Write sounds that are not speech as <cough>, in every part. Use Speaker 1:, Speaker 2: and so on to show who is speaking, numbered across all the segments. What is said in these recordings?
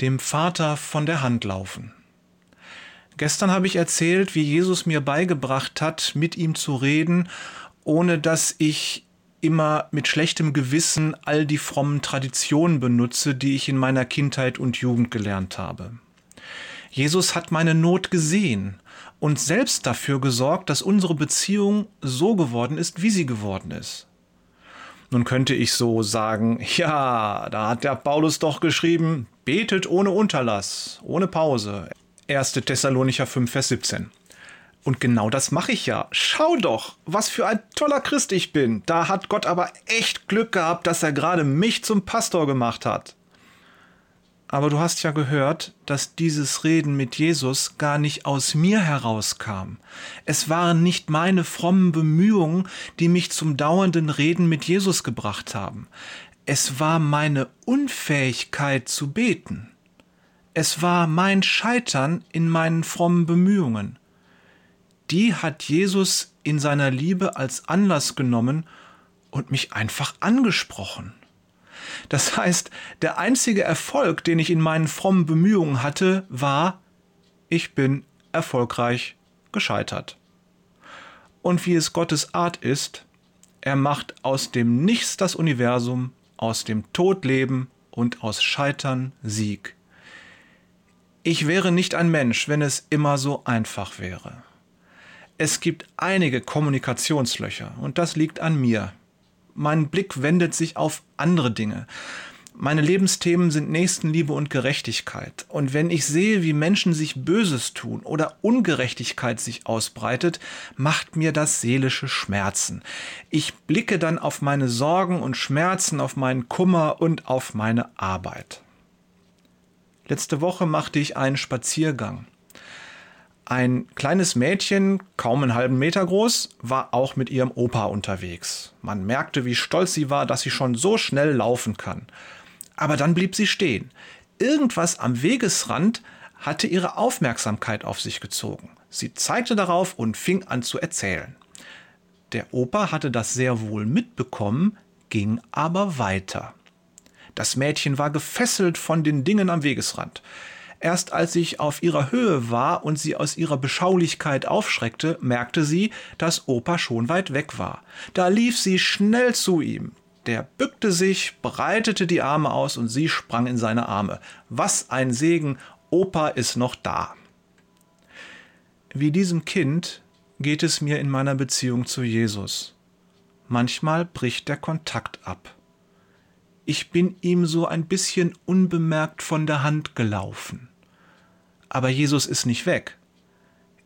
Speaker 1: dem Vater von der Hand laufen. Gestern habe ich erzählt, wie Jesus mir beigebracht hat, mit ihm zu reden, ohne dass ich immer mit schlechtem Gewissen all die frommen Traditionen benutze, die ich in meiner Kindheit und Jugend gelernt habe. Jesus hat meine Not gesehen und selbst dafür gesorgt, dass unsere Beziehung so geworden ist, wie sie geworden ist. Nun könnte ich so sagen, ja, da hat der Paulus doch geschrieben, betet ohne Unterlass, ohne Pause. 1. Thessalonicher 5, Vers 17. Und genau das mache ich ja. Schau doch, was für ein toller Christ ich bin. Da hat Gott aber echt Glück gehabt, dass er gerade mich zum Pastor gemacht hat. Aber du hast ja gehört, dass dieses Reden mit Jesus gar nicht aus mir herauskam. Es waren nicht meine frommen Bemühungen, die mich zum dauernden Reden mit Jesus gebracht haben. Es war meine Unfähigkeit zu beten. Es war mein Scheitern in meinen frommen Bemühungen. Die hat Jesus in seiner Liebe als Anlass genommen und mich einfach angesprochen. Das heißt, der einzige Erfolg, den ich in meinen frommen Bemühungen hatte, war, ich bin erfolgreich gescheitert. Und wie es Gottes Art ist, er macht aus dem Nichts das Universum, aus dem Tod Leben und aus Scheitern Sieg. Ich wäre nicht ein Mensch, wenn es immer so einfach wäre. Es gibt einige Kommunikationslöcher und das liegt an mir. Mein Blick wendet sich auf andere Dinge. Meine Lebensthemen sind Nächstenliebe und Gerechtigkeit. Und wenn ich sehe, wie Menschen sich Böses tun oder Ungerechtigkeit sich ausbreitet, macht mir das seelische Schmerzen. Ich blicke dann auf meine Sorgen und Schmerzen, auf meinen Kummer und auf meine Arbeit. Letzte Woche machte ich einen Spaziergang. Ein kleines Mädchen, kaum einen halben Meter groß, war auch mit ihrem Opa unterwegs. Man merkte, wie stolz sie war, dass sie schon so schnell laufen kann. Aber dann blieb sie stehen. Irgendwas am Wegesrand hatte ihre Aufmerksamkeit auf sich gezogen. Sie zeigte darauf und fing an zu erzählen. Der Opa hatte das sehr wohl mitbekommen, ging aber weiter. Das Mädchen war gefesselt von den Dingen am Wegesrand. Erst als ich auf ihrer Höhe war und sie aus ihrer Beschaulichkeit aufschreckte, merkte sie, dass Opa schon weit weg war. Da lief sie schnell zu ihm. Der bückte sich, breitete die Arme aus und sie sprang in seine Arme. Was ein Segen, Opa ist noch da. Wie diesem Kind geht es mir in meiner Beziehung zu Jesus. Manchmal bricht der Kontakt ab. Ich bin ihm so ein bisschen unbemerkt von der Hand gelaufen. Aber Jesus ist nicht weg.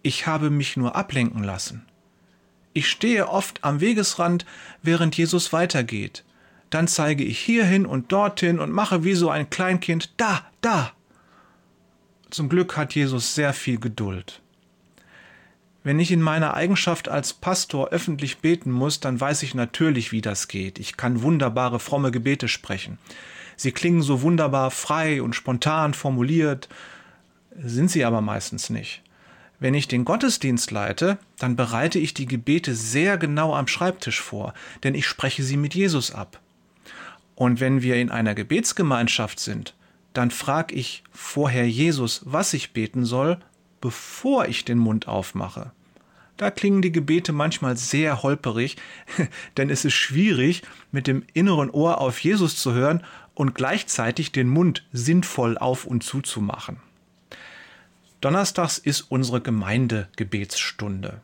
Speaker 1: Ich habe mich nur ablenken lassen. Ich stehe oft am Wegesrand, während Jesus weitergeht. Dann zeige ich hierhin und dorthin und mache wie so ein Kleinkind da, da. Zum Glück hat Jesus sehr viel Geduld. Wenn ich in meiner Eigenschaft als Pastor öffentlich beten muss, dann weiß ich natürlich, wie das geht. Ich kann wunderbare fromme Gebete sprechen. Sie klingen so wunderbar frei und spontan formuliert, sind sie aber meistens nicht. Wenn ich den Gottesdienst leite, dann bereite ich die Gebete sehr genau am Schreibtisch vor, denn ich spreche sie mit Jesus ab. Und wenn wir in einer Gebetsgemeinschaft sind, dann frage ich vorher Jesus, was ich beten soll, bevor ich den Mund aufmache. Da klingen die Gebete manchmal sehr holperig, <laughs> denn es ist schwierig, mit dem inneren Ohr auf Jesus zu hören und gleichzeitig den Mund sinnvoll auf und zuzumachen. Donnerstags ist unsere Gemeindegebetsstunde.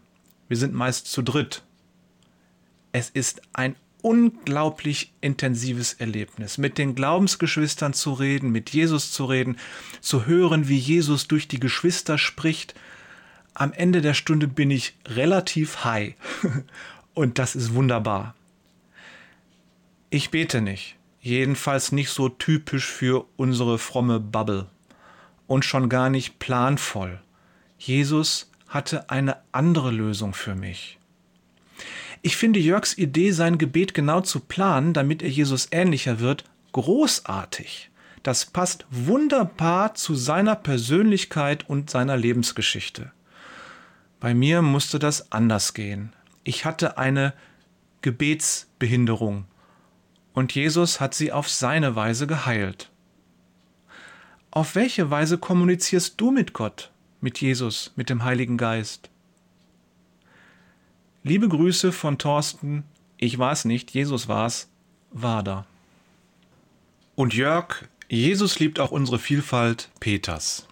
Speaker 1: Wir sind meist zu dritt. Es ist ein unglaublich intensives Erlebnis, mit den Glaubensgeschwistern zu reden, mit Jesus zu reden, zu hören, wie Jesus durch die Geschwister spricht. Am Ende der Stunde bin ich relativ high <laughs> und das ist wunderbar. Ich bete nicht, jedenfalls nicht so typisch für unsere fromme Bubble und schon gar nicht planvoll. Jesus hatte eine andere Lösung für mich. Ich finde Jörgs Idee, sein Gebet genau zu planen, damit er Jesus ähnlicher wird, großartig. Das passt wunderbar zu seiner Persönlichkeit und seiner Lebensgeschichte. Bei mir musste das anders gehen. Ich hatte eine Gebetsbehinderung und Jesus hat sie auf seine Weise geheilt. Auf welche Weise kommunizierst du mit Gott, mit Jesus, mit dem Heiligen Geist? Liebe Grüße von Thorsten, ich war es nicht, Jesus war es, Wader. Und Jörg, Jesus liebt auch unsere Vielfalt Peters.